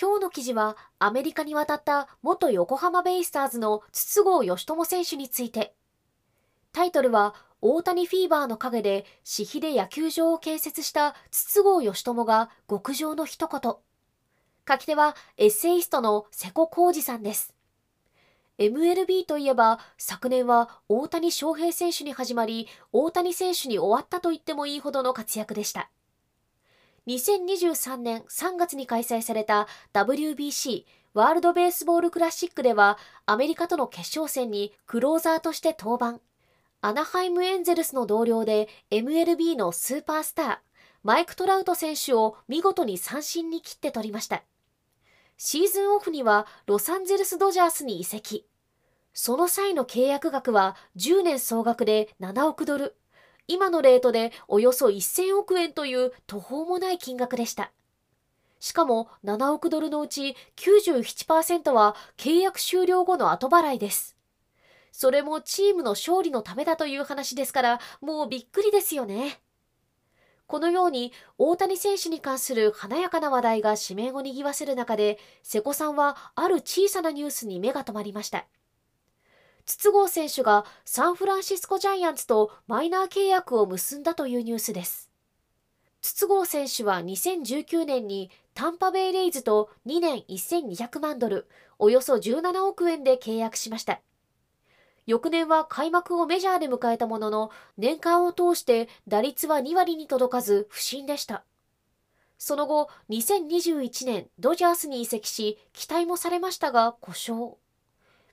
今日の記事はアメリカに渡った元横浜ベイスターズの筒香義友選手について。タイトルは大谷フィーバーの陰で私費で野球場を建設した筒香義友が極上の一言。書き手はエッセイストの瀬古浩二さんです。MLB といえば昨年は大谷翔平選手に始まり大谷選手に終わったと言ってもいいほどの活躍でした。2023年3月に開催された WBC ワールドベースボールクラシックではアメリカとの決勝戦にクローザーとして登板。アナハイムエンゼルスの同僚で MLB のスーパースターマイク・トラウト選手を見事に三振に切って取りました。シーズンオフにはロサンゼルス・ドジャースに移籍。その際の契約額は10年総額で7億ドル。今のレートでおよそ1000億円という途方もない金額でしたしかも7億ドルのうち97%は契約終了後の後払いですそれもチームの勝利のためだという話ですから、もうびっくりですよね。このように大谷選手に関する華やかな話題が紙面を賑わせる中で、瀬古さんはある小さなニュースに目が留まりました。筒香選手がサンフランシスコジャイアンツとマイナー契約を結んだというニュースです。筒香選手は2019年にタンパベイレイズと2年1200万ドル、およそ17億円で契約しました。翌年は開幕をメジャーで迎えたものの、年間を通して打率は2割に届かず不振でした。その後、2021年、ドジャースに移籍し、期待もされましたが、故障。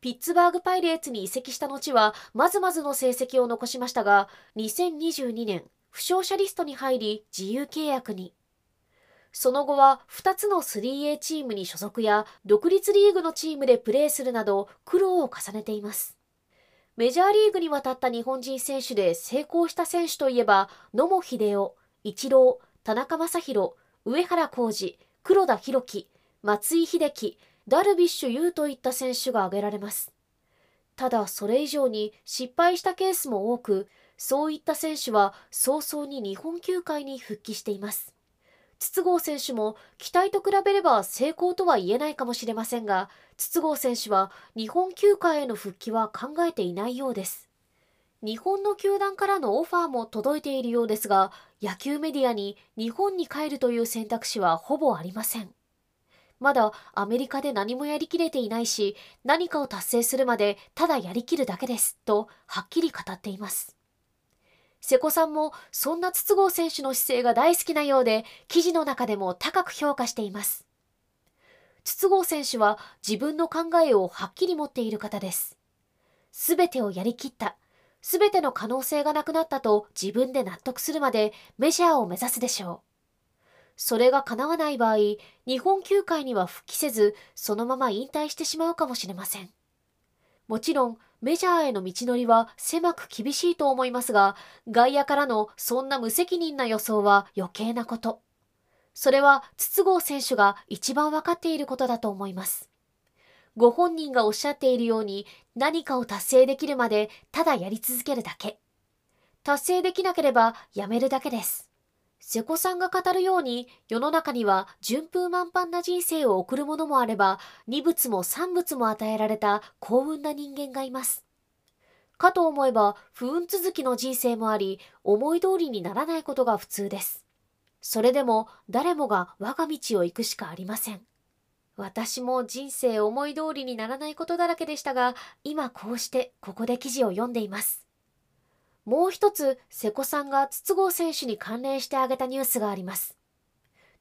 ピッツバーグパイレーツに移籍した後は、まずまずの成績を残しましたが、2022年、負傷者リストに入り、自由契約に。その後は2つの 3A チームに所属や独立リーグのチームでプレーするなど苦労を重ねています。メジャーリーグに渡った日本人選手で成功した選手といえば、野茂英雄、イチロー、田中将大、上原浩二、黒田博樹、松井秀喜、ダルビッシュ有といった選手が挙げられます。ただそれ以上に失敗したケースも多く、そういった選手は早々に日本球界に復帰しています。筒香選手も期待と比べれば成功とは言えないかもしれませんが、筒香選手は日本球界への復帰は考えていないようです。日本の球団からのオファーも届いているようですが、野球メディアに日本に帰るという選択肢はほぼありません。まだアメリカで何もやりきれていないし、何かを達成するまでただやりきるだけです、とはっきり語っています。瀬古さんもそんな筒香選手の姿勢が大好きなようで、記事の中でも高く評価しています。筒香選手は自分の考えをはっきり持っている方です。すべてをやりきった。すべての可能性がなくなったと自分で納得するまでメジャーを目指すでしょう。それが叶わない場合、日本球界には復帰せず、そのまま引退してしまうかもしれません。もちろん、メジャーへの道のりは狭く厳しいと思いますが、外野からのそんな無責任な予想は余計なこと。それは筒香選手が一番わかっていることだと思います。ご本人がおっしゃっているように何かを達成できるまでただやり続けるだけ。達成できなければやめるだけです。瀬古さんが語るように世の中には順風満帆な人生を送るものもあれば二物も三物も与えられた幸運な人間がいます。かと思えば不運続きの人生もあり思い通りにならないことが普通です。それでも誰もが我が道を行くしかありません。私も人生思い通りにならないことだらけでしたが今こうしてここで記事を読んでいます。もう一つ、瀬古さんが筒香選手に関連して挙げたニュースがあります。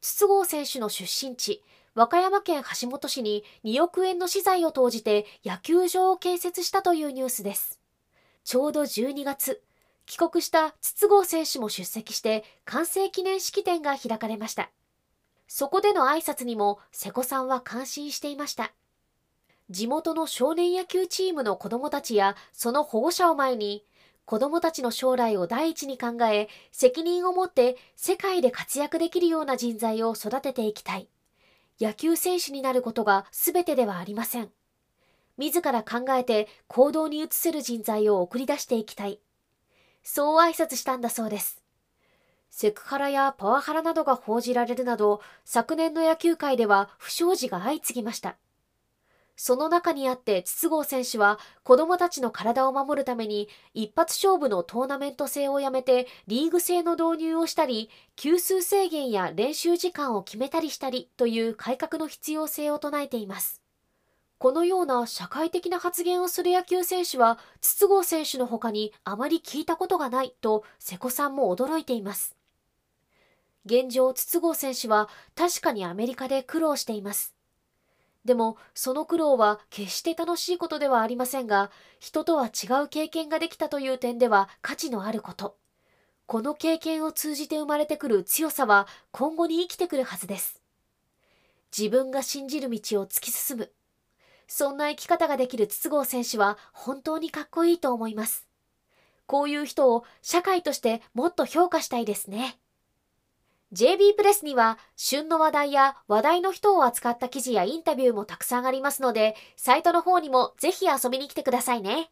筒香選手の出身地、和歌山県橋本市に2億円の資材を投じて野球場を建設したというニュースです。ちょうど12月、帰国した筒香選手も出席して完成記念式典が開かれました。そこでの挨拶にも瀬古さんは感心していました。地元の少年野球チームの子供たちやその保護者を前に、子供たちの将来を第一に考え、責任を持って世界で活躍できるような人材を育てていきたい。野球選手になることが全てではありません。自ら考えて行動に移せる人材を送り出していきたい。そう挨拶したんだそうです。セクハラやパワハラなどが報じられるなど、昨年の野球界では不祥事が相次ぎました。その中にあって筒香選手は子供たちの体を守るために一発勝負のトーナメント制をやめてリーグ制の導入をしたり、球数制限や練習時間を決めたりしたりという改革の必要性を唱えています。このような社会的な発言をする野球選手は筒香選手の他にあまり聞いたことがないと瀬古さんも驚いています。現状、筒香選手は確かにアメリカで苦労しています。でも、その苦労は決して楽しいことではありませんが、人とは違う経験ができたという点では価値のあること。この経験を通じて生まれてくる強さは今後に生きてくるはずです。自分が信じる道を突き進む。そんな生き方ができる筒香選手は本当にかっこいいと思います。こういう人を社会としてもっと評価したいですね。JB プレスには旬の話題や話題の人を扱った記事やインタビューもたくさんありますので、サイトの方にもぜひ遊びに来てくださいね。